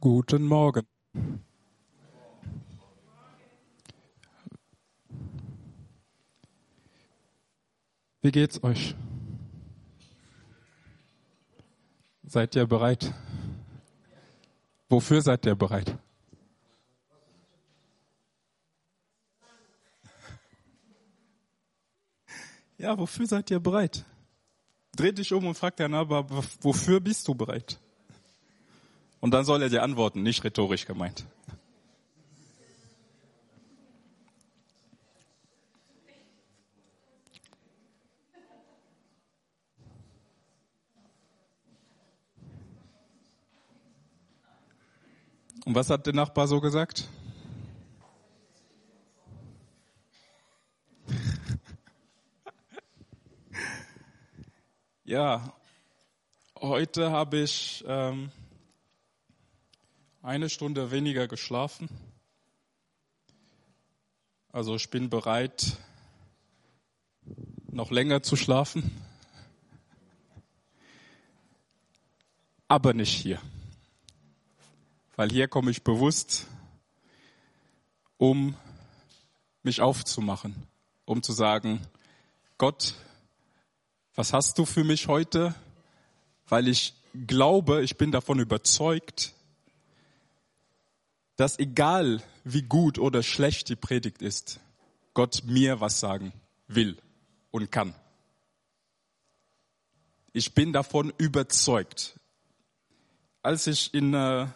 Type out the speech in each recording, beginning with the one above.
Guten Morgen. Wie geht's euch? Seid ihr bereit? Wofür seid ihr bereit? Ja, wofür seid ihr bereit? Dreh dich um und frag deinen Nachbar, wofür bist du bereit? Und dann soll er dir antworten, nicht rhetorisch gemeint. Und was hat der Nachbar so gesagt? ja, heute habe ich ähm, eine Stunde weniger geschlafen. Also ich bin bereit, noch länger zu schlafen, aber nicht hier. Weil hier komme ich bewusst, um mich aufzumachen, um zu sagen, Gott, was hast du für mich heute? Weil ich glaube, ich bin davon überzeugt, dass egal wie gut oder schlecht die Predigt ist, Gott mir was sagen will und kann. Ich bin davon überzeugt. Als ich in äh,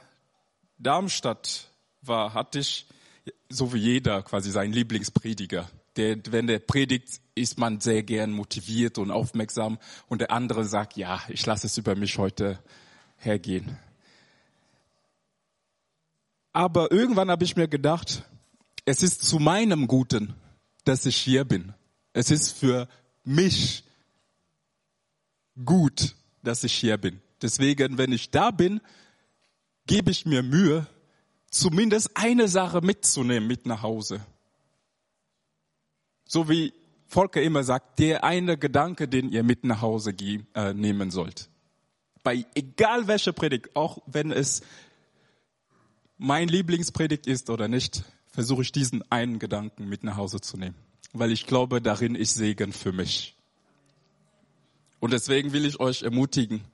Darmstadt war, hatte ich, so wie jeder, quasi seinen Lieblingsprediger. Der, wenn der predigt, ist man sehr gern motiviert und aufmerksam und der andere sagt, ja, ich lasse es über mich heute hergehen. Aber irgendwann habe ich mir gedacht, es ist zu meinem Guten, dass ich hier bin. Es ist für mich gut, dass ich hier bin. Deswegen, wenn ich da bin, gebe ich mir Mühe, zumindest eine Sache mitzunehmen mit nach Hause. So wie Volker immer sagt, der eine Gedanke, den ihr mit nach Hause äh, nehmen sollt. Bei egal welcher Predigt, auch wenn es mein Lieblingspredigt ist oder nicht, versuche ich diesen einen Gedanken mit nach Hause zu nehmen, weil ich glaube, darin ist Segen für mich. Und deswegen will ich euch ermutigen,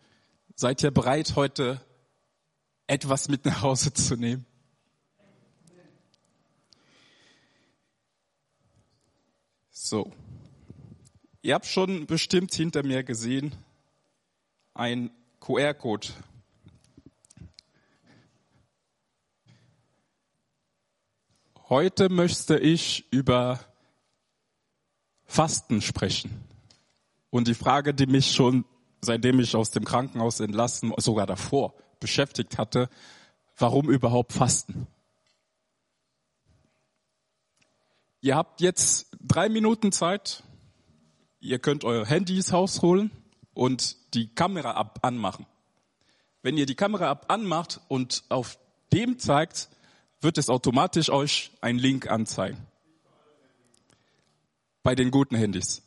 seid ihr bereit, heute etwas mit nach Hause zu nehmen? So. Ihr habt schon bestimmt hinter mir gesehen, ein QR-Code Heute möchte ich über Fasten sprechen. Und die Frage, die mich schon seitdem ich aus dem Krankenhaus entlassen, sogar davor beschäftigt hatte, warum überhaupt Fasten? Ihr habt jetzt drei Minuten Zeit. Ihr könnt euer Handys rausholen und die Kamera ab anmachen. Wenn ihr die Kamera ab anmacht und auf dem zeigt, wird es automatisch euch einen Link anzeigen. Bei den guten Handys.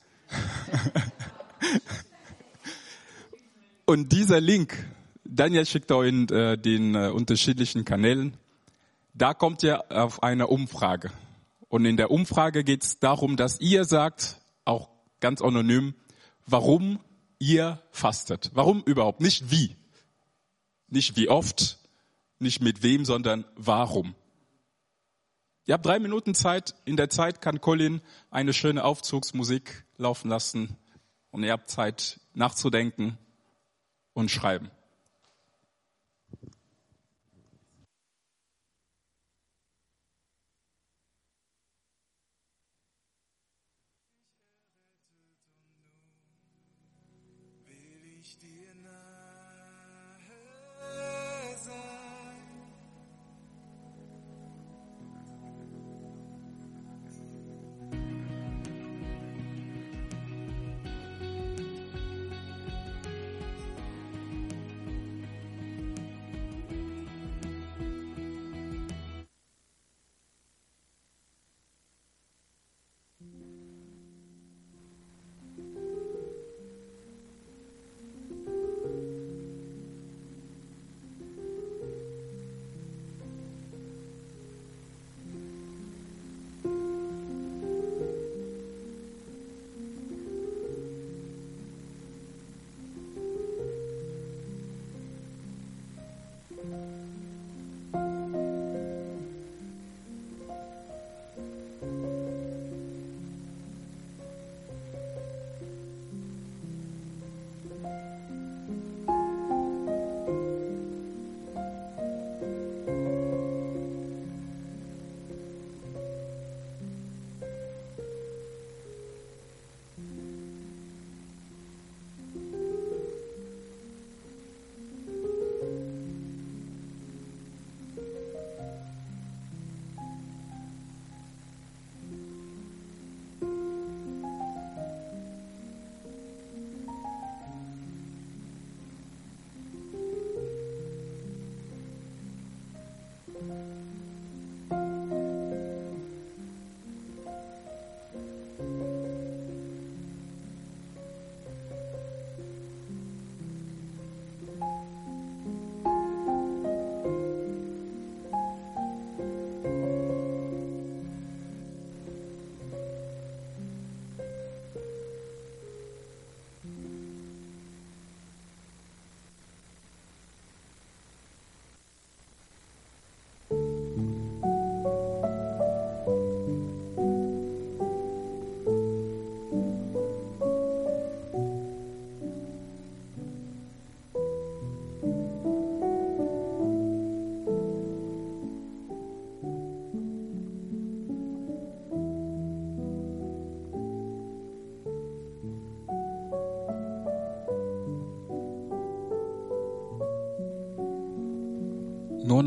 Und dieser Link, Daniel schickt euch in äh, den äh, unterschiedlichen Kanälen, da kommt ihr auf eine Umfrage. Und in der Umfrage geht es darum, dass ihr sagt, auch ganz anonym, warum ihr fastet. Warum überhaupt? Nicht wie. Nicht wie oft, nicht mit wem, sondern warum. Ihr habt drei Minuten Zeit. In der Zeit kann Colin eine schöne Aufzugsmusik laufen lassen und ihr habt Zeit nachzudenken und schreiben.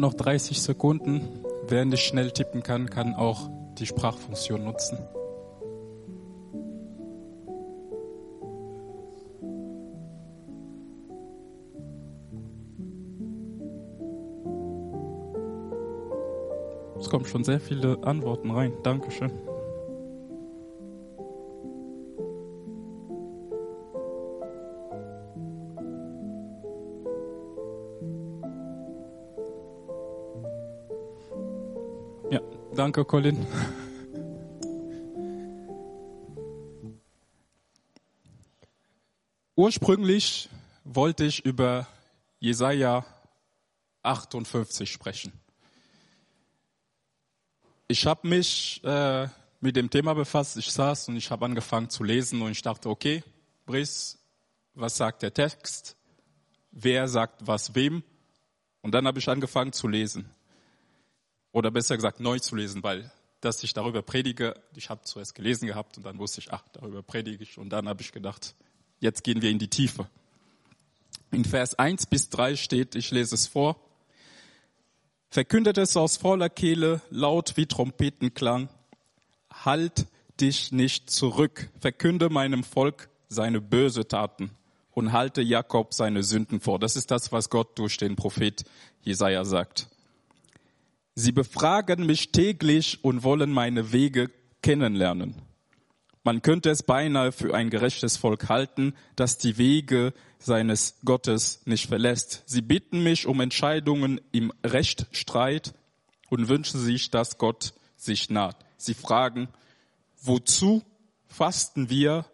Noch 30 Sekunden. Wer nicht schnell tippen kann, kann auch die Sprachfunktion nutzen. Es kommen schon sehr viele Antworten rein. Dankeschön. Danke, Colin. Ursprünglich wollte ich über Jesaja 58 sprechen. Ich habe mich äh, mit dem Thema befasst. Ich saß und ich habe angefangen zu lesen und ich dachte, okay, Brice, was sagt der Text? Wer sagt was wem? Und dann habe ich angefangen zu lesen. Oder besser gesagt, neu zu lesen, weil dass ich darüber predige, ich habe zuerst gelesen gehabt und dann wusste ich, ach, darüber predige ich. Und dann habe ich gedacht, jetzt gehen wir in die Tiefe. In Vers 1 bis 3 steht, ich lese es vor, verkündet es aus voller Kehle, laut wie Trompetenklang, halt dich nicht zurück, verkünde meinem Volk seine böse Taten und halte Jakob seine Sünden vor. Das ist das, was Gott durch den Prophet Jesaja sagt. Sie befragen mich täglich und wollen meine Wege kennenlernen. Man könnte es beinahe für ein gerechtes Volk halten, das die Wege seines Gottes nicht verlässt. Sie bitten mich um Entscheidungen im Rechtsstreit und wünschen sich, dass Gott sich naht. Sie fragen, wozu fasten wir,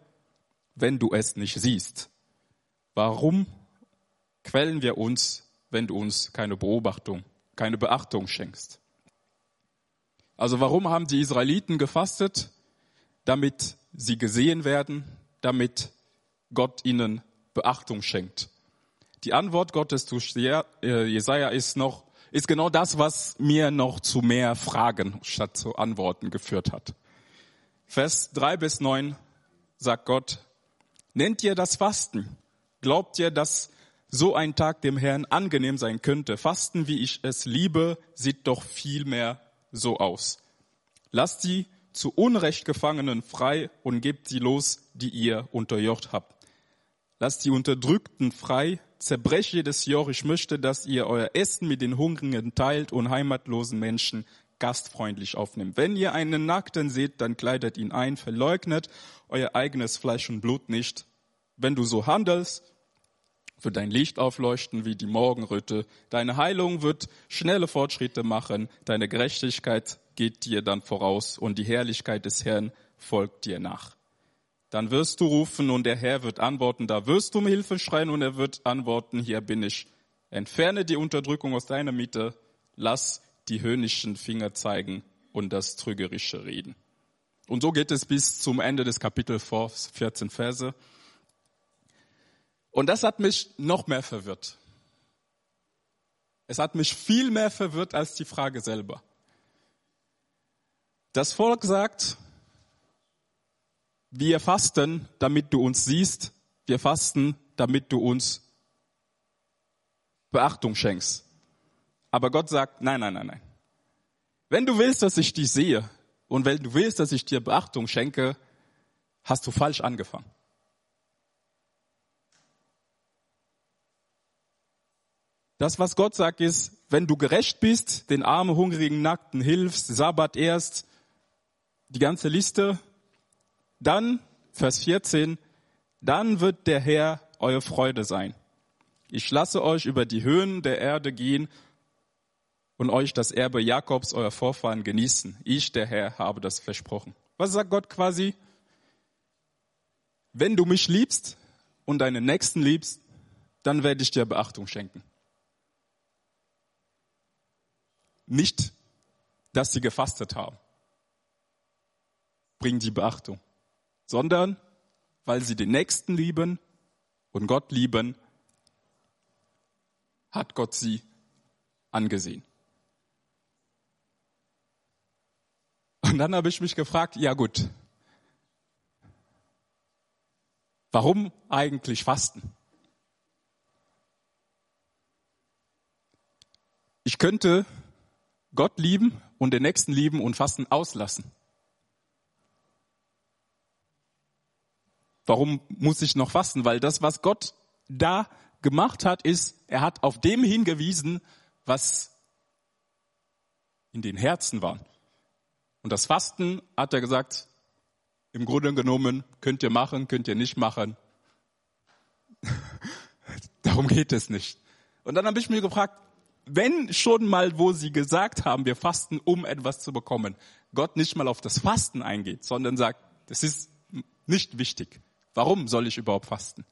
wenn du es nicht siehst? Warum quälen wir uns, wenn du uns keine Beobachtung, keine Beachtung schenkst? Also warum haben die Israeliten gefastet? Damit sie gesehen werden, damit Gott ihnen Beachtung schenkt. Die Antwort Gottes durch äh, Jesaja ist noch, ist genau das, was mir noch zu mehr Fragen statt zu Antworten geführt hat. Vers drei bis neun sagt Gott, nennt ihr das Fasten? Glaubt ihr, dass so ein Tag dem Herrn angenehm sein könnte? Fasten, wie ich es liebe, sieht doch viel mehr so aus. Lasst die zu Unrecht Gefangenen frei und gebt sie los, die ihr unterjocht habt. Lasst die Unterdrückten frei, zerbrech jedes Joch. Ich möchte, dass ihr euer Essen mit den Hungrigen teilt und heimatlosen Menschen gastfreundlich aufnimmt. Wenn ihr einen Nackten seht, dann kleidet ihn ein, verleugnet euer eigenes Fleisch und Blut nicht. Wenn du so handelst, wird dein Licht aufleuchten wie die Morgenröte. Deine Heilung wird schnelle Fortschritte machen. Deine Gerechtigkeit geht dir dann voraus und die Herrlichkeit des Herrn folgt dir nach. Dann wirst du rufen und der Herr wird antworten. Da wirst du um Hilfe schreien und er wird antworten, hier bin ich. Entferne die Unterdrückung aus deiner Mitte. Lass die höhnischen Finger zeigen und das trügerische reden. Und so geht es bis zum Ende des Kapitels 14 Verse. Und das hat mich noch mehr verwirrt. Es hat mich viel mehr verwirrt als die Frage selber. Das Volk sagt, wir fasten, damit du uns siehst. Wir fasten, damit du uns Beachtung schenkst. Aber Gott sagt, nein, nein, nein, nein. Wenn du willst, dass ich dich sehe und wenn du willst, dass ich dir Beachtung schenke, hast du falsch angefangen. Das, was Gott sagt, ist, wenn du gerecht bist, den armen, hungrigen, nackten hilfst, Sabbat erst, die ganze Liste, dann, Vers 14, dann wird der Herr eure Freude sein. Ich lasse euch über die Höhen der Erde gehen und euch das Erbe Jakobs, euer Vorfahren, genießen. Ich, der Herr, habe das versprochen. Was sagt Gott quasi? Wenn du mich liebst und deinen Nächsten liebst, dann werde ich dir Beachtung schenken. Nicht, dass sie gefastet haben, bringen die Beachtung, sondern weil sie den Nächsten lieben und Gott lieben, hat Gott sie angesehen. Und dann habe ich mich gefragt, ja gut, warum eigentlich fasten? ich könnte Gott lieben und den Nächsten lieben und Fasten auslassen. Warum muss ich noch fasten? Weil das, was Gott da gemacht hat, ist, er hat auf dem hingewiesen, was in den Herzen war. Und das Fasten, hat er gesagt, im Grunde genommen könnt ihr machen, könnt ihr nicht machen. Darum geht es nicht. Und dann habe ich mir gefragt, wenn schon mal, wo sie gesagt haben, wir fasten, um etwas zu bekommen, Gott nicht mal auf das Fasten eingeht, sondern sagt, das ist nicht wichtig. Warum soll ich überhaupt fasten?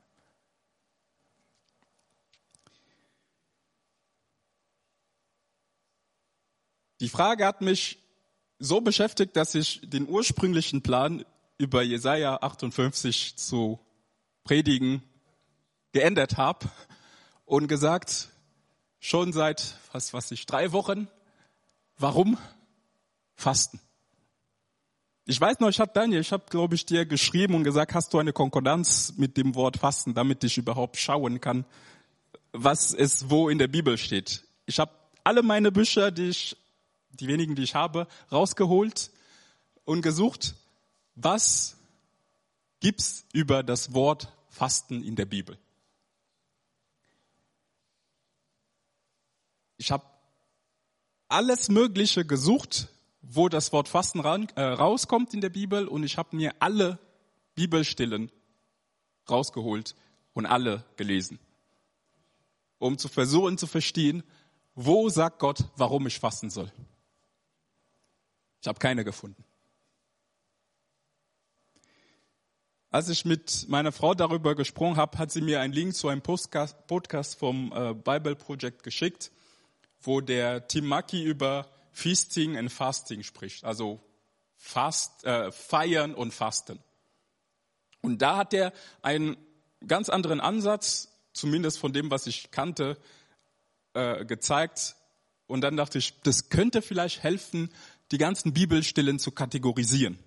Die Frage hat mich so beschäftigt, dass ich den ursprünglichen Plan über Jesaja 58 zu predigen geändert habe und gesagt, schon seit, was weiß ich, drei Wochen, warum fasten? Ich weiß noch, ich habe Daniel, ich habe, glaube ich, dir geschrieben und gesagt, hast du eine Konkordanz mit dem Wort Fasten, damit ich überhaupt schauen kann, was es wo in der Bibel steht. Ich habe alle meine Bücher, die ich, die wenigen, die ich habe, rausgeholt und gesucht, was gibt's über das Wort Fasten in der Bibel. Ich habe alles Mögliche gesucht, wo das Wort Fasten äh, rauskommt in der Bibel und ich habe mir alle Bibelstellen rausgeholt und alle gelesen, um zu versuchen zu verstehen, wo sagt Gott, warum ich fasten soll. Ich habe keine gefunden. Als ich mit meiner Frau darüber gesprochen habe, hat sie mir einen Link zu einem Podcast vom äh, Bible Project geschickt, wo der Tim Mackie über Feasting and Fasting spricht, also fast, äh, feiern und fasten. Und da hat er einen ganz anderen Ansatz, zumindest von dem, was ich kannte, äh, gezeigt. Und dann dachte ich, das könnte vielleicht helfen, die ganzen Bibelstellen zu kategorisieren.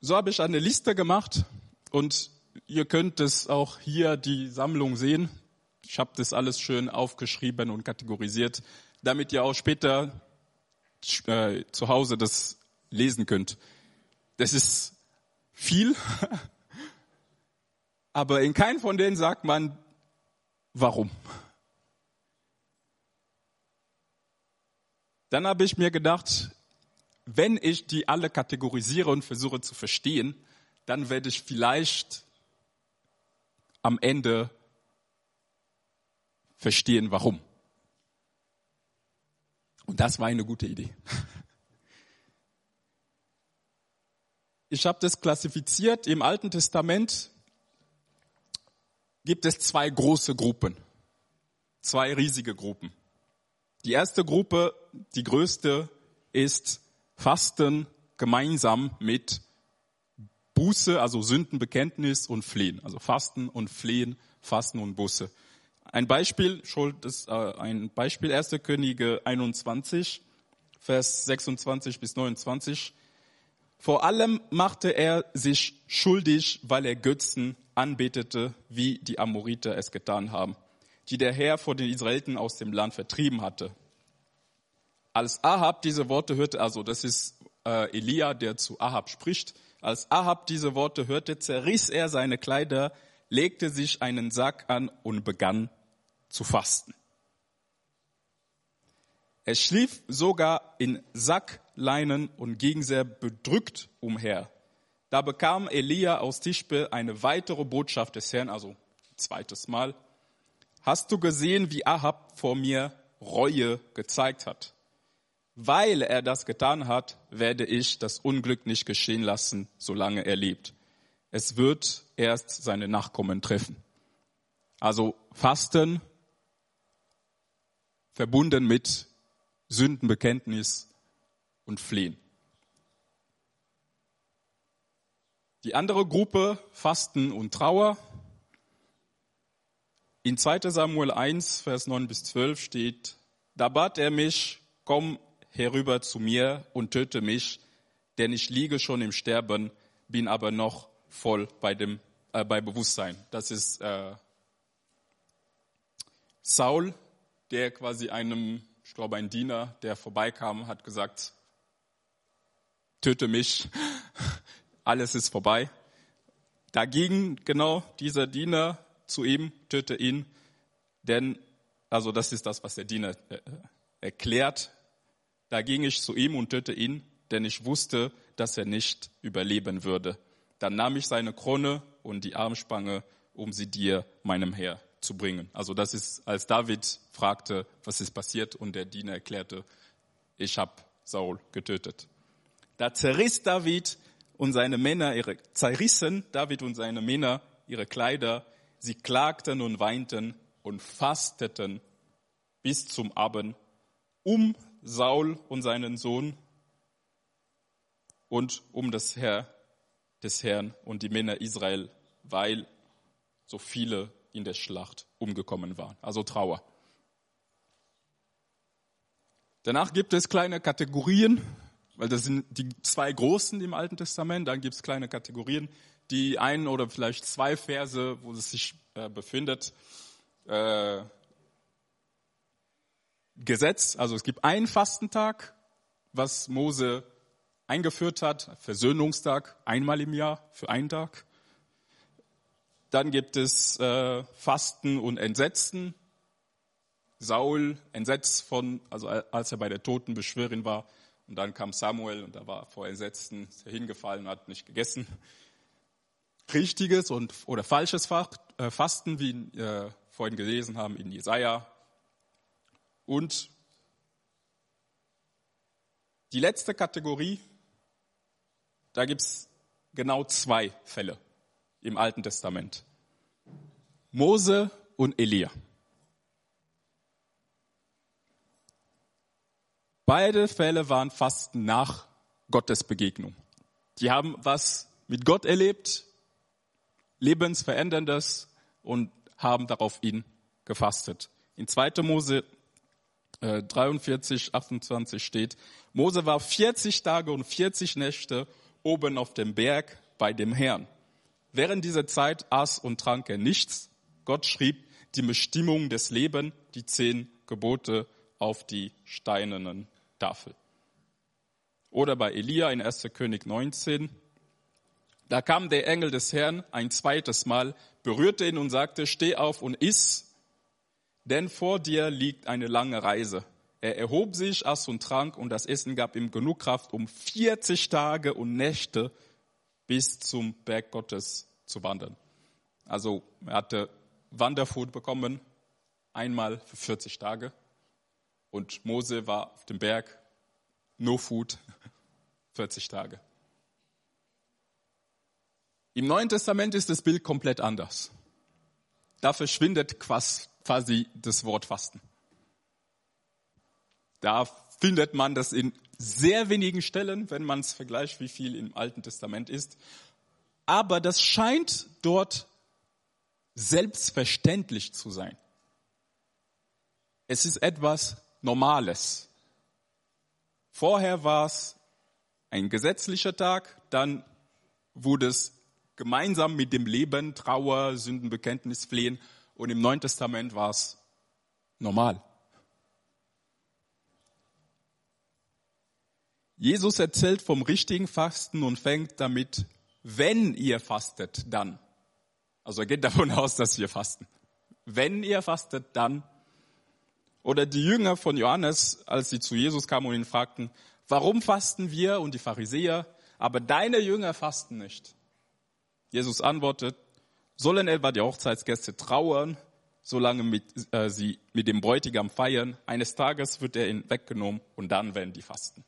So habe ich eine Liste gemacht und ihr könnt es auch hier die Sammlung sehen. Ich habe das alles schön aufgeschrieben und kategorisiert, damit ihr auch später äh, zu Hause das lesen könnt. Das ist viel, aber in keinem von denen sagt man, warum. Dann habe ich mir gedacht, wenn ich die alle kategorisiere und versuche zu verstehen, dann werde ich vielleicht am Ende verstehen, warum. Und das war eine gute Idee. Ich habe das klassifiziert. Im Alten Testament gibt es zwei große Gruppen, zwei riesige Gruppen. Die erste Gruppe, die größte, ist Fasten gemeinsam mit Buße, also Sündenbekenntnis und Flehen. Also Fasten und Flehen, Fasten und Buße. Ein Beispiel, Schuld ist äh, ein Beispiel 1. Könige 21, Vers 26 bis 29. Vor allem machte er sich schuldig, weil er Götzen anbetete, wie die Amoriter es getan haben, die der Herr vor den Israeliten aus dem Land vertrieben hatte. Als Ahab diese Worte hörte, also das ist äh, Elia, der zu Ahab spricht, als Ahab diese Worte hörte, zerriss er seine Kleider, legte sich einen Sack an und begann zu fasten. Er schlief sogar in Sackleinen und ging sehr bedrückt umher. Da bekam Elia aus Tischbe eine weitere Botschaft des Herrn, also zweites Mal. Hast du gesehen, wie Ahab vor mir Reue gezeigt hat? Weil er das getan hat, werde ich das Unglück nicht geschehen lassen, solange er lebt. Es wird erst seine Nachkommen treffen. Also Fasten verbunden mit Sündenbekenntnis und Flehen. Die andere Gruppe Fasten und Trauer. In 2 Samuel 1, Vers 9 bis 12 steht, da bat er mich, komm herüber zu mir und töte mich, denn ich liege schon im Sterben, bin aber noch voll bei dem äh, bei Bewusstsein. Das ist äh, Saul, der quasi einem, ich glaube, ein Diener, der vorbeikam, hat gesagt, töte mich, alles ist vorbei. Dagegen genau dieser Diener zu ihm, töte ihn, denn, also das ist das, was der Diener äh, erklärt. Da ging ich zu ihm und töte ihn, denn ich wusste, dass er nicht überleben würde. Dann nahm ich seine Krone und die Armspange, um sie dir, meinem Herr, zu bringen. Also das ist, als David fragte, was ist passiert, und der Diener erklärte, ich habe Saul getötet. Da zerriss David und seine Männer ihre, zerrissen David und seine Männer ihre Kleider, sie klagten und weinten und fasteten bis zum Abend um Saul und seinen Sohn und um das Herr des Herrn und die Männer Israel, weil so viele in der Schlacht umgekommen waren. Also Trauer. Danach gibt es kleine Kategorien, weil das sind die zwei großen im Alten Testament. Dann gibt es kleine Kategorien, die ein oder vielleicht zwei Verse, wo es sich äh, befindet. Äh, Gesetz, also es gibt einen Fastentag, was Mose eingeführt hat, Versöhnungstag, einmal im Jahr für einen Tag. Dann gibt es äh, Fasten und Entsetzen. Saul entsetzt von, also als er bei der Totenbeschwörerin war. Und dann kam Samuel und da war vor Entsetzen hingefallen und hat nicht gegessen. Richtiges und oder falsches äh, Fasten, wie wir äh, vorhin gelesen haben in Jesaja. Und die letzte Kategorie, da gibt es genau zwei Fälle im Alten Testament. Mose und Elia. Beide Fälle waren fast nach Gottes Begegnung. Die haben was mit Gott erlebt, lebensveränderndes und haben darauf ihn gefastet. In 2. Mose 43, äh, 28 steht, Mose war 40 Tage und 40 Nächte oben auf dem Berg bei dem Herrn. Während dieser Zeit aß und trank er nichts. Gott schrieb die Bestimmung des Lebens, die zehn Gebote auf die steinernen Tafel. Oder bei Elia in 1. König 19. Da kam der Engel des Herrn ein zweites Mal, berührte ihn und sagte, steh auf und iss, denn vor dir liegt eine lange Reise. Er erhob sich, aß und trank, und das Essen gab ihm genug Kraft, um 40 Tage und Nächte bis zum Berg Gottes zu wandern. Also er hatte Wanderfood bekommen, einmal für 40 Tage. Und Mose war auf dem Berg, no food, 40 Tage. Im Neuen Testament ist das Bild komplett anders. Da verschwindet quasi das Wort Fasten. Da findet man das in sehr wenigen Stellen, wenn man es vergleicht, wie viel im Alten Testament ist. Aber das scheint dort selbstverständlich zu sein. Es ist etwas Normales. Vorher war es ein gesetzlicher Tag, dann wurde es gemeinsam mit dem Leben, Trauer, Sündenbekenntnis, Flehen und im Neuen Testament war es normal. Jesus erzählt vom richtigen Fasten und fängt damit, wenn ihr fastet, dann. Also er geht davon aus, dass wir fasten. Wenn ihr fastet, dann. Oder die Jünger von Johannes, als sie zu Jesus kamen und ihn fragten, warum fasten wir und die Pharisäer, aber deine Jünger fasten nicht? Jesus antwortet, sollen etwa die Hochzeitsgäste trauern, solange mit, äh, sie mit dem Bräutigam feiern? Eines Tages wird er ihn weggenommen und dann werden die fasten.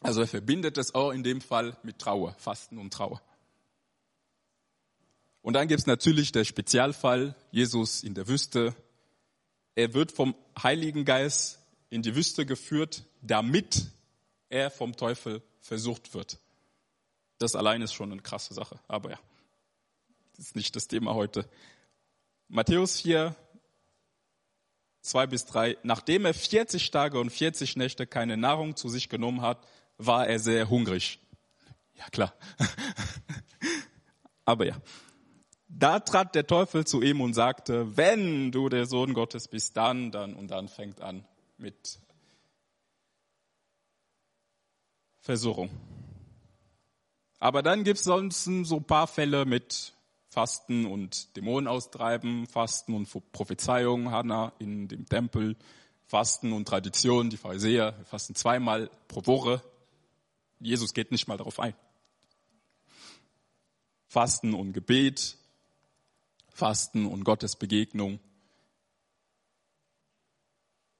Also er verbindet es auch in dem Fall mit Trauer, Fasten und Trauer. Und dann gibt es natürlich der Spezialfall, Jesus in der Wüste. Er wird vom Heiligen Geist in die Wüste geführt, damit er vom Teufel versucht wird. Das allein ist schon eine krasse Sache. Aber ja, das ist nicht das Thema heute. Matthäus 4, 2 bis 3. Nachdem er 40 Tage und 40 Nächte keine Nahrung zu sich genommen hat, war er sehr hungrig. Ja klar. Aber ja. Da trat der Teufel zu ihm und sagte, wenn du der Sohn Gottes bist, dann, dann und dann fängt an mit Versuchung. Aber dann gibt es sonst so ein paar Fälle mit Fasten und Dämonen austreiben, Fasten und Prophezeiung, Hannah in dem Tempel, Fasten und Tradition, die Pharisäer fasten zweimal pro Woche. Jesus geht nicht mal darauf ein. Fasten und Gebet, Fasten und Gottes Begegnung.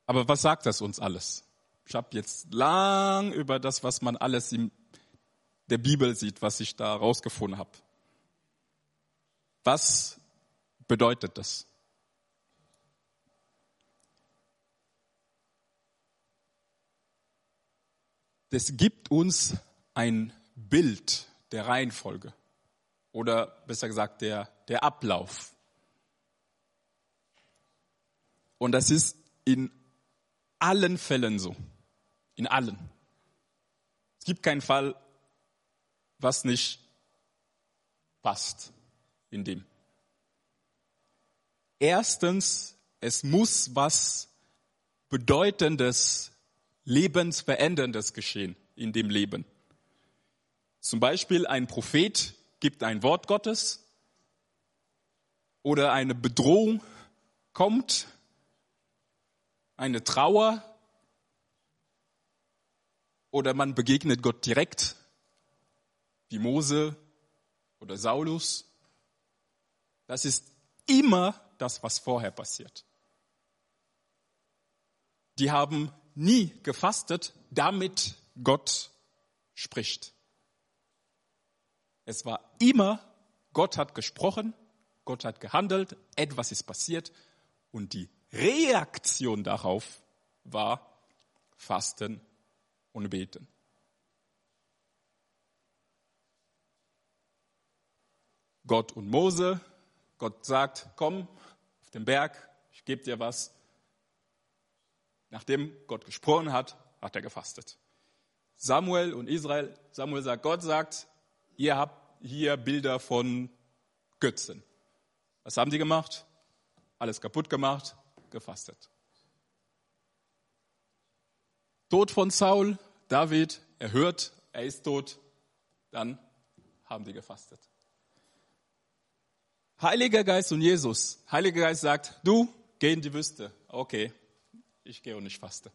Aber was sagt das uns alles? Ich habe jetzt lang über das, was man alles in der Bibel sieht, was ich da rausgefunden habe. Was bedeutet das? Das gibt uns ein Bild der Reihenfolge oder besser gesagt der, der Ablauf. Und das ist in allen Fällen so. In allen. Es gibt keinen Fall, was nicht passt in dem. Erstens, es muss was Bedeutendes, Lebensveränderndes geschehen in dem Leben. Zum Beispiel ein Prophet gibt ein Wort Gottes oder eine Bedrohung kommt, eine Trauer oder man begegnet Gott direkt, wie Mose oder Saulus. Das ist immer das, was vorher passiert. Die haben nie gefastet, damit Gott spricht. Es war immer, Gott hat gesprochen, Gott hat gehandelt, etwas ist passiert und die Reaktion darauf war Fasten und Beten. Gott und Mose Gott sagt, komm auf den Berg, ich gebe dir was. Nachdem Gott gesprochen hat, hat er gefastet. Samuel und Israel, Samuel sagt, Gott sagt, ihr habt hier Bilder von Götzen. Was haben die gemacht? Alles kaputt gemacht, gefastet. Tod von Saul, David, er hört, er ist tot, dann haben die gefastet. Heiliger Geist und Jesus. Heiliger Geist sagt, du geh in die Wüste. Okay, ich gehe und ich faste.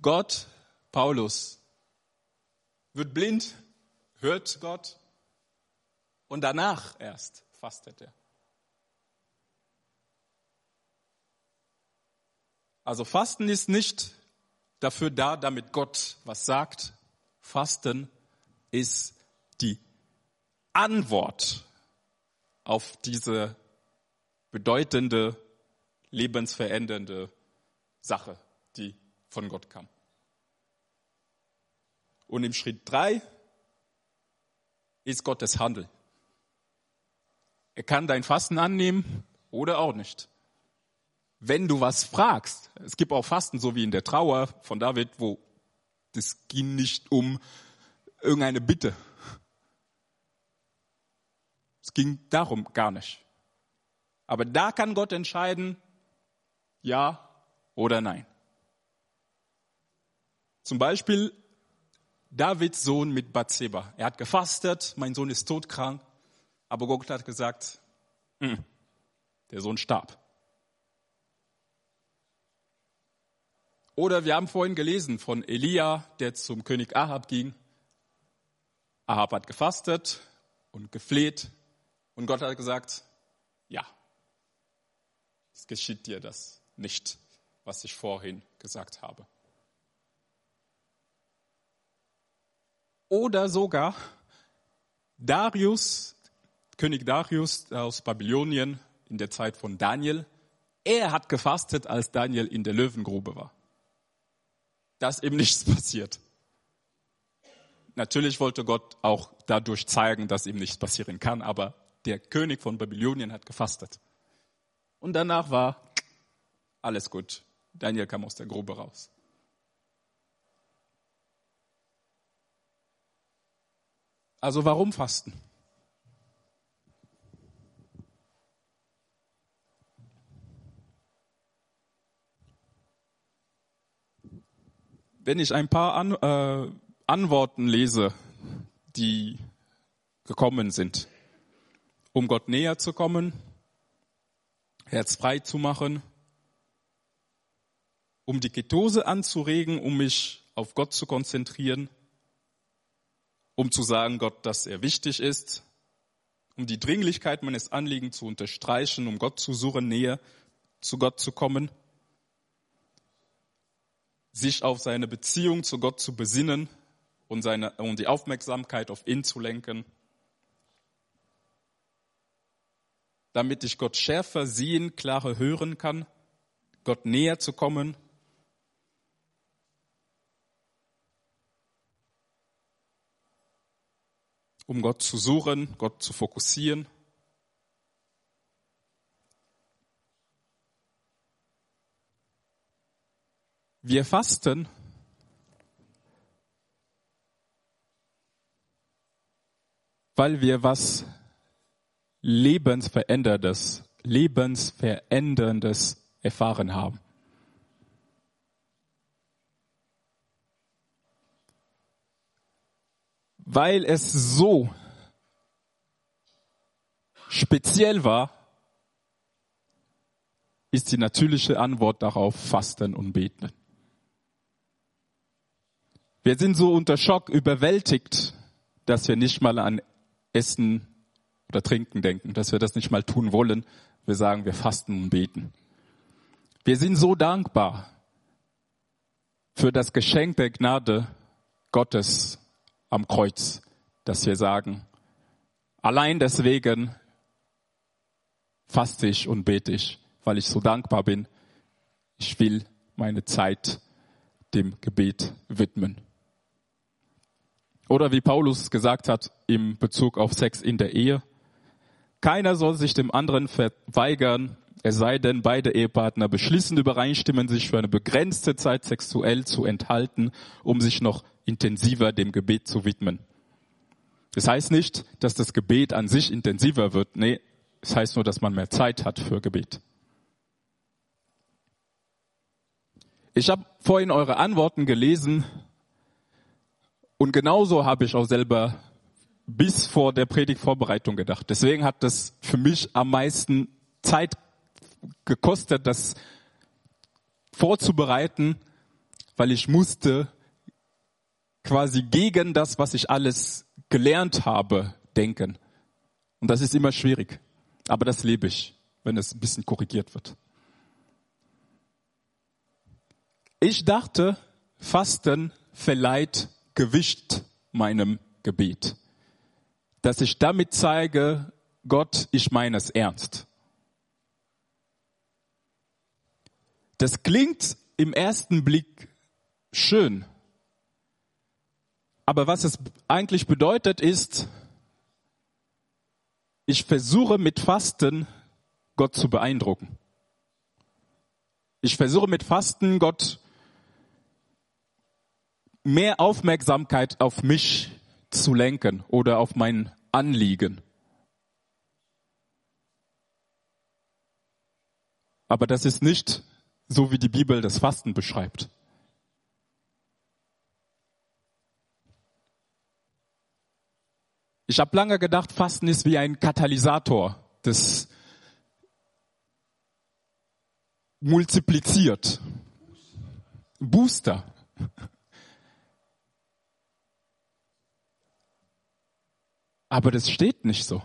Gott, Paulus, wird blind, hört Gott und danach erst fastet er. Also Fasten ist nicht dafür da, damit Gott was sagt. Fasten ist die Antwort auf diese bedeutende, lebensverändernde Sache, die von Gott kam. Und im Schritt drei ist Gottes Handel. Er kann dein Fasten annehmen oder auch nicht. Wenn du was fragst, es gibt auch Fasten, so wie in der Trauer von David, wo das ging nicht um irgendeine Bitte, es ging darum gar nicht. Aber da kann Gott entscheiden, ja oder nein. Zum Beispiel Davids Sohn mit Bathseba. Er hat gefastet, mein Sohn ist todkrank, aber Gott hat gesagt, mm, der Sohn starb. Oder wir haben vorhin gelesen von Elia, der zum König Ahab ging. Ahab hat gefastet und gefleht und Gott hat gesagt, ja, es geschieht dir das nicht, was ich vorhin gesagt habe. Oder sogar Darius, König Darius aus Babylonien in der Zeit von Daniel, er hat gefastet, als Daniel in der Löwengrube war. Da ist eben nichts passiert. Natürlich wollte Gott auch dadurch zeigen, dass ihm nichts passieren kann, aber der König von Babylonien hat gefastet. Und danach war alles gut. Daniel kam aus der Grube raus. Also warum fasten? Wenn ich ein paar An äh, Antworten lese, die gekommen sind, um Gott näher zu kommen, Herz frei zu machen, um die Ketose anzuregen, um mich auf Gott zu konzentrieren, um zu sagen Gott, dass er wichtig ist, um die Dringlichkeit meines Anliegens zu unterstreichen, um Gott zu suchen, näher zu Gott zu kommen, sich auf seine Beziehung zu Gott zu besinnen und, seine, und die Aufmerksamkeit auf ihn zu lenken, damit ich Gott schärfer sehen, klarer hören kann, Gott näher zu kommen um Gott zu suchen, Gott zu fokussieren. Wir fasten, weil wir was Lebensveränderndes, Lebensveränderndes erfahren haben. weil es so speziell war, ist die natürliche Antwort darauf Fasten und Beten. Wir sind so unter Schock überwältigt, dass wir nicht mal an Essen oder Trinken denken, dass wir das nicht mal tun wollen. Wir sagen, wir fasten und beten. Wir sind so dankbar für das Geschenk der Gnade Gottes am Kreuz, dass wir sagen, allein deswegen faste ich und bete ich, weil ich so dankbar bin. Ich will meine Zeit dem Gebet widmen. Oder wie Paulus gesagt hat im Bezug auf Sex in der Ehe, keiner soll sich dem anderen verweigern, es sei denn, beide Ehepartner beschließen übereinstimmen, sich für eine begrenzte Zeit sexuell zu enthalten, um sich noch intensiver dem Gebet zu widmen. Das heißt nicht, dass das Gebet an sich intensiver wird. Nee, es heißt nur, dass man mehr Zeit hat für Gebet. Ich habe vorhin eure Antworten gelesen und genauso habe ich auch selber bis vor der Predigtvorbereitung gedacht. Deswegen hat das für mich am meisten Zeit gekostet, das vorzubereiten, weil ich musste quasi gegen das, was ich alles gelernt habe, denken. Und das ist immer schwierig. Aber das lebe ich, wenn es ein bisschen korrigiert wird. Ich dachte, Fasten verleiht Gewicht meinem Gebet. Dass ich damit zeige, Gott, ich meine es ernst. Das klingt im ersten Blick schön. Aber was es eigentlich bedeutet ist, ich versuche mit Fasten Gott zu beeindrucken. Ich versuche mit Fasten Gott mehr Aufmerksamkeit auf mich zu lenken oder auf mein Anliegen. Aber das ist nicht so wie die Bibel das Fasten beschreibt. Ich habe lange gedacht, Fasten ist wie ein Katalysator, das multipliziert. Booster. Aber das steht nicht so.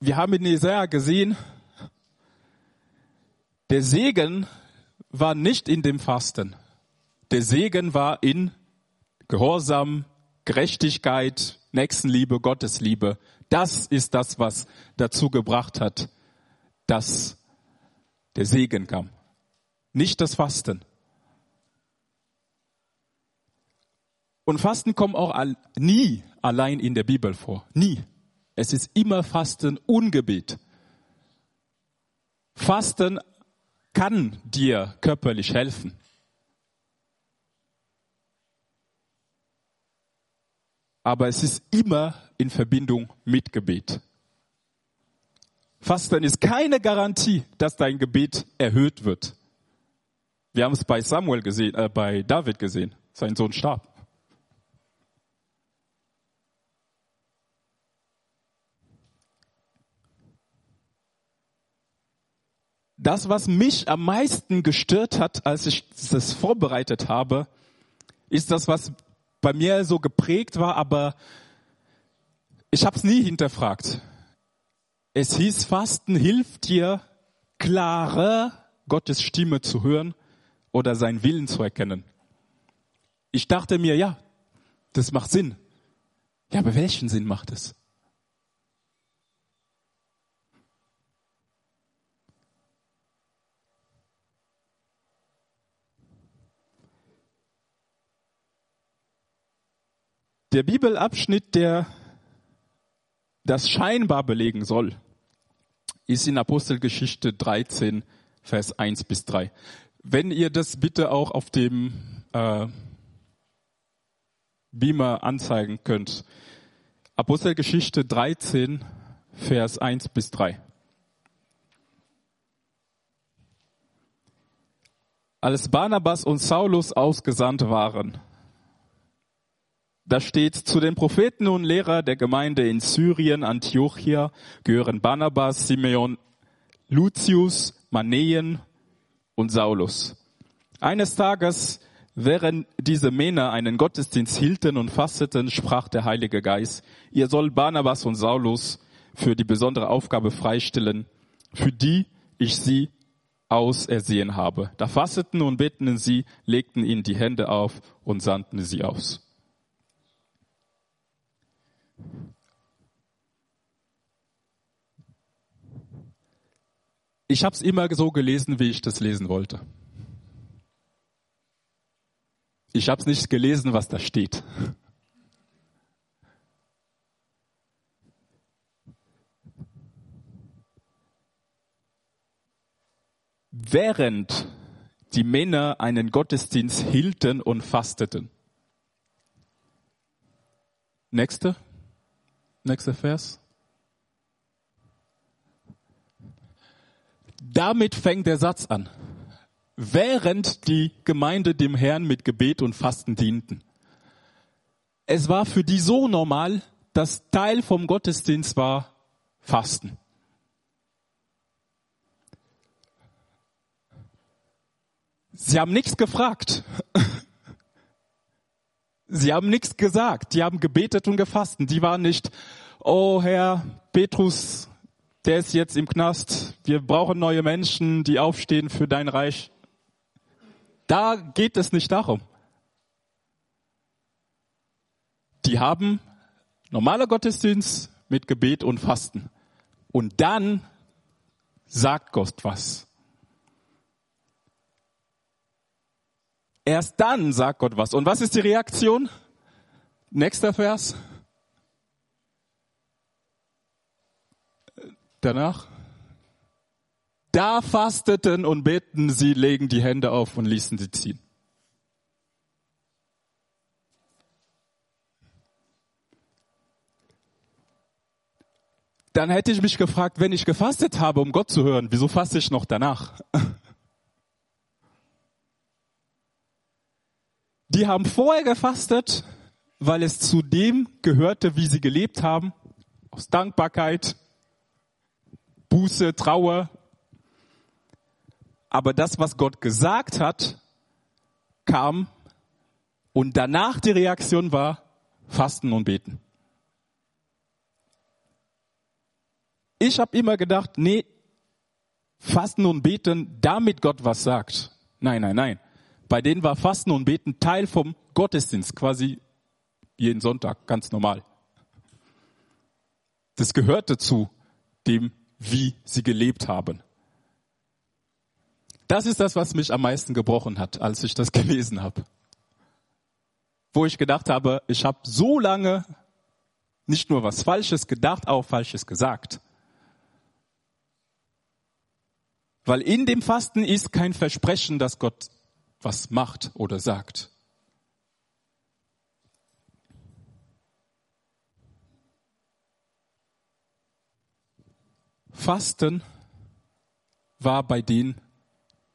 wir haben in Jesaja gesehen, der Segen war nicht in dem Fasten. Der Segen war in Gehorsam, Gerechtigkeit, Nächstenliebe, Gottesliebe. Das ist das, was dazu gebracht hat, dass der Segen kam. Nicht das Fasten. Und Fasten kommt auch nie allein in der Bibel vor. Nie. Es ist immer Fasten und Gebet. Fasten kann dir körperlich helfen. Aber es ist immer in Verbindung mit Gebet. Fasten ist keine Garantie, dass dein Gebet erhöht wird. Wir haben es bei Samuel gesehen, äh, bei David gesehen. Sein Sohn starb. Das, was mich am meisten gestört hat, als ich das vorbereitet habe, ist das, was bei mir so geprägt war, aber ich habe es nie hinterfragt. Es hieß, Fasten hilft dir, klarer Gottes Stimme zu hören oder seinen Willen zu erkennen. Ich dachte mir, ja, das macht Sinn. Ja, aber welchen Sinn macht es? Der Bibelabschnitt, der das scheinbar belegen soll, ist in Apostelgeschichte 13, Vers 1 bis 3. Wenn ihr das bitte auch auf dem äh, Beamer anzeigen könnt. Apostelgeschichte 13, Vers 1 bis 3. Als Barnabas und Saulus ausgesandt waren, da steht, zu den Propheten und Lehrer der Gemeinde in Syrien, Antiochia, gehören Barnabas, Simeon, Lucius, Maneen und Saulus. Eines Tages, während diese Männer einen Gottesdienst hielten und fasteten, sprach der Heilige Geist, ihr sollt Barnabas und Saulus für die besondere Aufgabe freistellen, für die ich sie ausersehen habe. Da fasteten und beteten sie, legten ihnen die Hände auf und sandten sie aus. Ich habe es immer so gelesen, wie ich das lesen wollte. Ich habe es nicht gelesen, was da steht. Während die Männer einen Gottesdienst hielten und fasteten. Nächste. Nächster Vers. Damit fängt der Satz an. Während die Gemeinde dem Herrn mit Gebet und Fasten dienten. Es war für die so normal, dass Teil vom Gottesdienst war Fasten. Sie haben nichts gefragt. Sie haben nichts gesagt. Die haben gebetet und gefastet. Die waren nicht, oh Herr, Petrus der ist jetzt im Knast. Wir brauchen neue Menschen, die aufstehen für dein Reich. Da geht es nicht darum. Die haben normaler Gottesdienst mit Gebet und Fasten. Und dann sagt Gott was. Erst dann sagt Gott was. Und was ist die Reaktion? Nächster Vers. Danach? Da fasteten und beten sie, legen die Hände auf und ließen sie ziehen. Dann hätte ich mich gefragt, wenn ich gefastet habe, um Gott zu hören, wieso faste ich noch danach? Die haben vorher gefastet, weil es zu dem gehörte, wie sie gelebt haben, aus Dankbarkeit, Buße, Trauer. Aber das, was Gott gesagt hat, kam und danach die Reaktion war Fasten und Beten. Ich habe immer gedacht, nee, Fasten und Beten, damit Gott was sagt. Nein, nein, nein. Bei denen war Fasten und Beten Teil vom Gottesdienst, quasi jeden Sonntag, ganz normal. Das gehörte zu dem wie sie gelebt haben. Das ist das, was mich am meisten gebrochen hat, als ich das gelesen habe. Wo ich gedacht habe, ich habe so lange nicht nur was Falsches gedacht, auch Falsches gesagt. Weil in dem Fasten ist kein Versprechen, dass Gott was macht oder sagt. Fasten war bei denen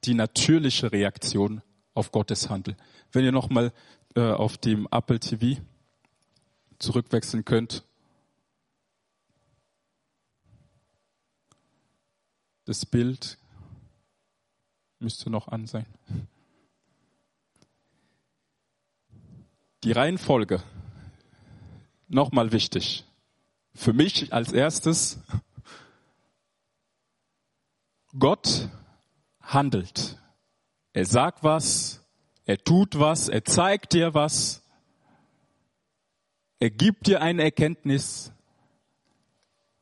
die natürliche Reaktion auf Gottes Handel. Wenn ihr nochmal äh, auf dem Apple TV zurückwechseln könnt, das Bild müsste noch an sein. Die Reihenfolge, nochmal wichtig. Für mich als erstes, Gott handelt. Er sagt was, er tut was, er zeigt dir was, er gibt dir eine Erkenntnis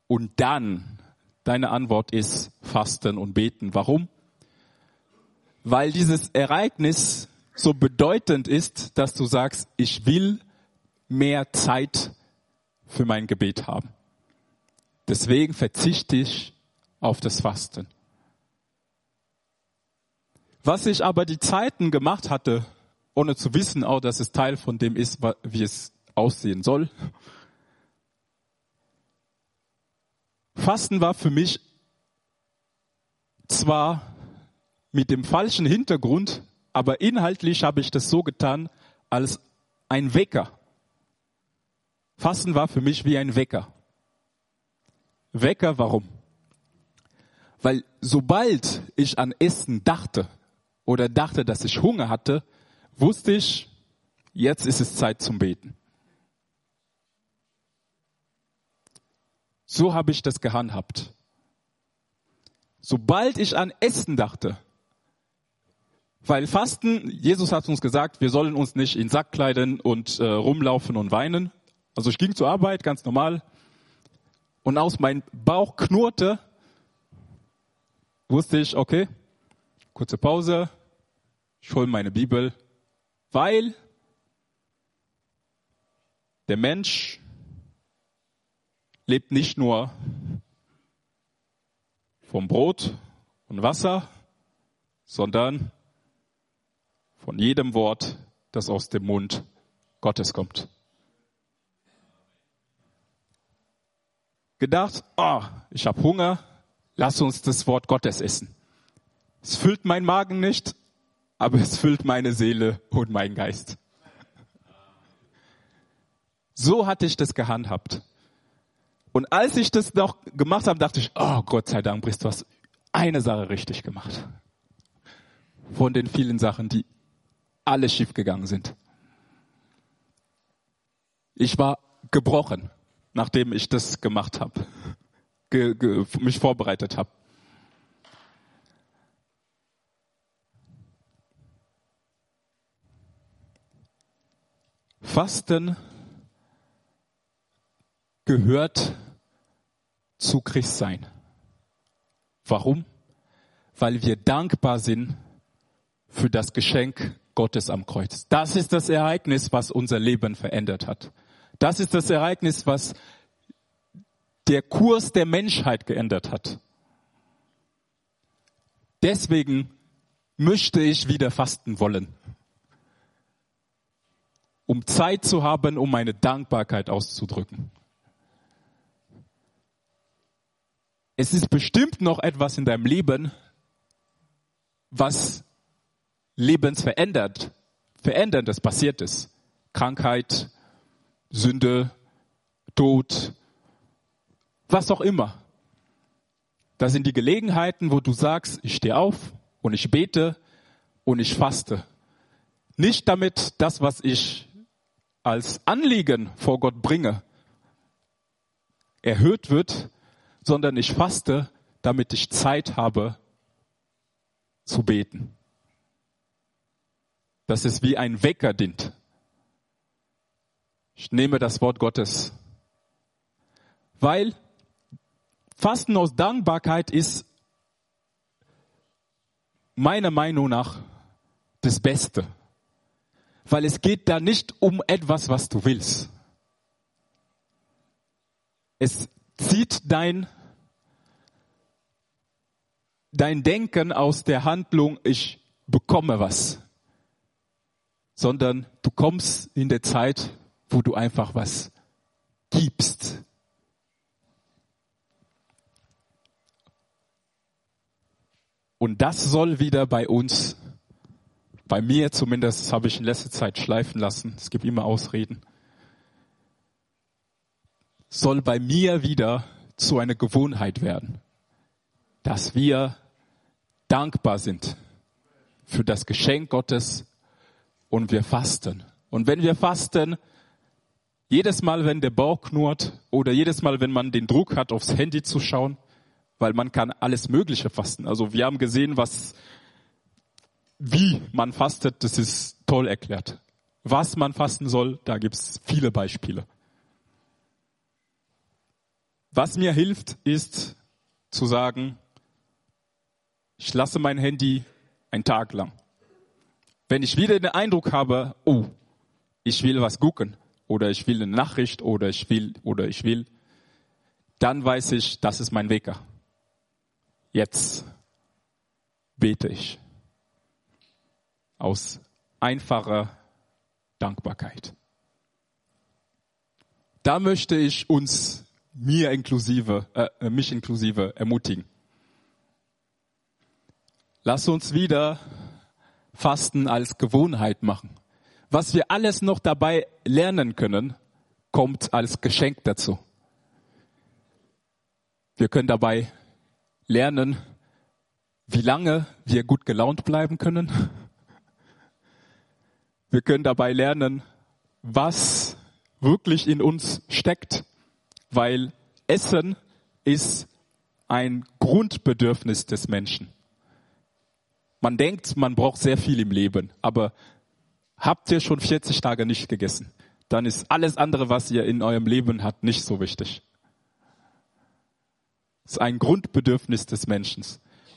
und dann deine Antwort ist Fasten und Beten. Warum? Weil dieses Ereignis so bedeutend ist, dass du sagst, ich will mehr Zeit für mein Gebet haben. Deswegen verzichte ich auf das Fasten. Was ich aber die Zeiten gemacht hatte, ohne zu wissen, auch, dass es Teil von dem ist, wie es aussehen soll. Fasten war für mich zwar mit dem falschen Hintergrund, aber inhaltlich habe ich das so getan als ein Wecker. Fasten war für mich wie ein Wecker. Wecker, warum? Weil sobald ich an Essen dachte oder dachte, dass ich Hunger hatte, wusste ich, jetzt ist es Zeit zum Beten. So habe ich das gehandhabt. Sobald ich an Essen dachte, weil Fasten, Jesus hat uns gesagt, wir sollen uns nicht in Sack kleiden und äh, rumlaufen und weinen. Also ich ging zur Arbeit, ganz normal. Und aus meinem Bauch knurrte, wusste ich, okay, kurze Pause, ich hole meine Bibel, weil der Mensch lebt nicht nur vom Brot und Wasser, sondern von jedem Wort, das aus dem Mund Gottes kommt. Gedacht, oh, ich habe Hunger, lass uns das Wort Gottes essen. Es füllt meinen Magen nicht, aber es füllt meine Seele und meinen Geist. So hatte ich das gehandhabt. Und als ich das noch gemacht habe, dachte ich, oh Gott sei Dank, Brist, du hast eine Sache richtig gemacht. Von den vielen Sachen, die alle schief gegangen sind. Ich war gebrochen, nachdem ich das gemacht habe, ge, ge, mich vorbereitet habe. Fasten gehört zu Christsein. Warum? Weil wir dankbar sind für das Geschenk Gottes am Kreuz. Das ist das Ereignis, was unser Leben verändert hat. Das ist das Ereignis, was der Kurs der Menschheit geändert hat. Deswegen möchte ich wieder fasten wollen, um Zeit zu haben, um meine Dankbarkeit auszudrücken. es ist bestimmt noch etwas in deinem Leben, was lebensverändert, veränderndes passiert ist. Krankheit, Sünde, Tod, was auch immer. Das sind die Gelegenheiten, wo du sagst, ich stehe auf und ich bete und ich faste. Nicht damit das, was ich als Anliegen vor Gott bringe, erhöht wird, sondern ich faste, damit ich Zeit habe zu beten. Dass es wie ein Wecker dient. Ich nehme das Wort Gottes. Weil Fasten aus Dankbarkeit ist meiner Meinung nach das Beste. Weil es geht da nicht um etwas, was du willst. Es zieht dein, dein Denken aus der Handlung, ich bekomme was, sondern du kommst in der Zeit, wo du einfach was gibst. Und das soll wieder bei uns, bei mir zumindest, das habe ich in letzter Zeit schleifen lassen, es gibt immer Ausreden, soll bei mir wieder zu einer Gewohnheit werden, dass wir dankbar sind für das Geschenk Gottes und wir fasten. Und wenn wir fasten, jedes Mal, wenn der Bauch knurrt oder jedes Mal, wenn man den Druck hat, aufs Handy zu schauen, weil man kann alles Mögliche fasten. Also wir haben gesehen, was, wie man fastet, das ist toll erklärt. Was man fasten soll, da gibt's viele Beispiele. Was mir hilft, ist zu sagen, ich lasse mein Handy einen Tag lang. Wenn ich wieder den Eindruck habe, oh, ich will was gucken oder ich will eine Nachricht oder ich will oder ich will, dann weiß ich, das ist mein Wecker. Jetzt bete ich aus einfacher Dankbarkeit. Da möchte ich uns, mir inklusive, äh, mich inklusive ermutigen. Lass uns wieder Fasten als Gewohnheit machen. Was wir alles noch dabei lernen können, kommt als Geschenk dazu. Wir können dabei lernen, wie lange wir gut gelaunt bleiben können. Wir können dabei lernen, was wirklich in uns steckt, weil Essen ist ein Grundbedürfnis des Menschen. Man denkt, man braucht sehr viel im Leben, aber habt ihr schon 40 Tage nicht gegessen, dann ist alles andere, was ihr in eurem Leben habt, nicht so wichtig. Es ist ein Grundbedürfnis des Menschen.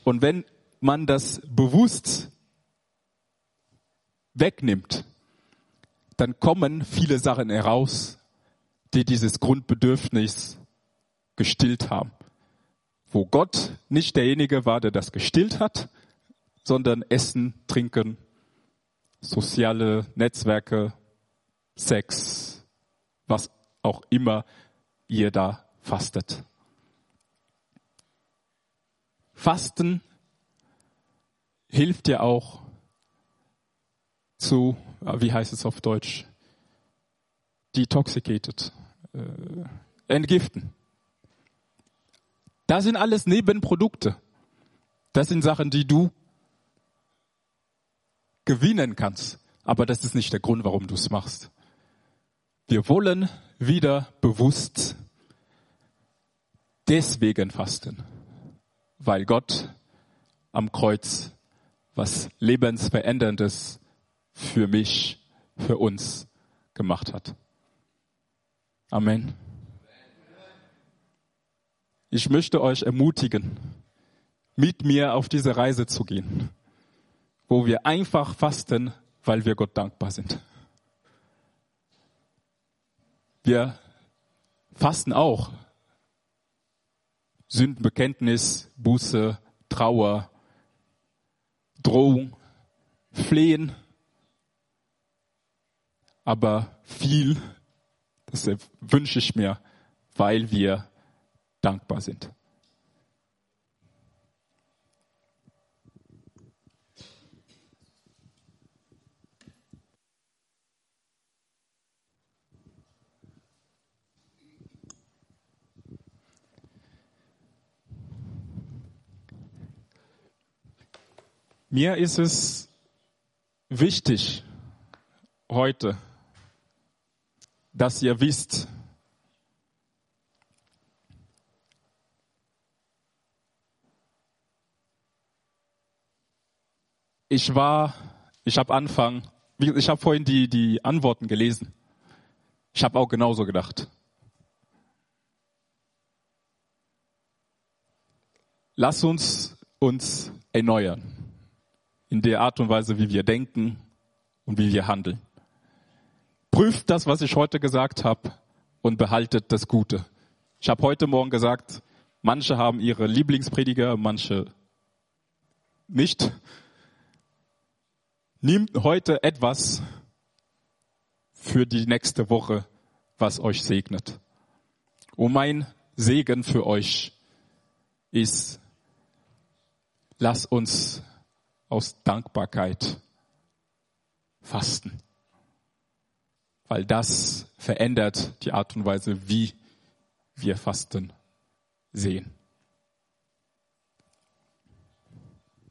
Und wenn man das bewusst wegnimmt, dann kommen viele Sachen heraus, die dieses Grundbedürfnis gestillt haben. Wo Gott nicht derjenige war, der das gestillt hat, sondern Essen, Trinken, soziale Netzwerke, Sex, was auch immer ihr da fastet. Fasten hilft dir auch zu, wie heißt es auf Deutsch, detoxicated, äh, entgiften. Das sind alles Nebenprodukte. Das sind Sachen, die du gewinnen kannst. Aber das ist nicht der Grund, warum du es machst. Wir wollen wieder bewusst deswegen fasten, weil Gott am Kreuz was lebensveränderndes für mich, für uns gemacht hat. Amen. Ich möchte euch ermutigen, mit mir auf diese Reise zu gehen wo wir einfach fasten, weil wir Gott dankbar sind. Wir fasten auch Sündenbekenntnis, Buße, Trauer, Drohung, Flehen, aber viel, das wünsche ich mir, weil wir dankbar sind. Mir ist es wichtig heute, dass ihr wisst, ich war, ich habe Anfang, ich habe vorhin die, die Antworten gelesen. Ich habe auch genauso gedacht. Lass uns uns erneuern in der Art und Weise, wie wir denken und wie wir handeln. Prüft das, was ich heute gesagt habe und behaltet das Gute. Ich habe heute Morgen gesagt, manche haben ihre Lieblingsprediger, manche nicht. Nehmt heute etwas für die nächste Woche, was euch segnet. Und mein Segen für euch ist, lass uns aus Dankbarkeit fasten. Weil das verändert die Art und Weise, wie wir Fasten sehen.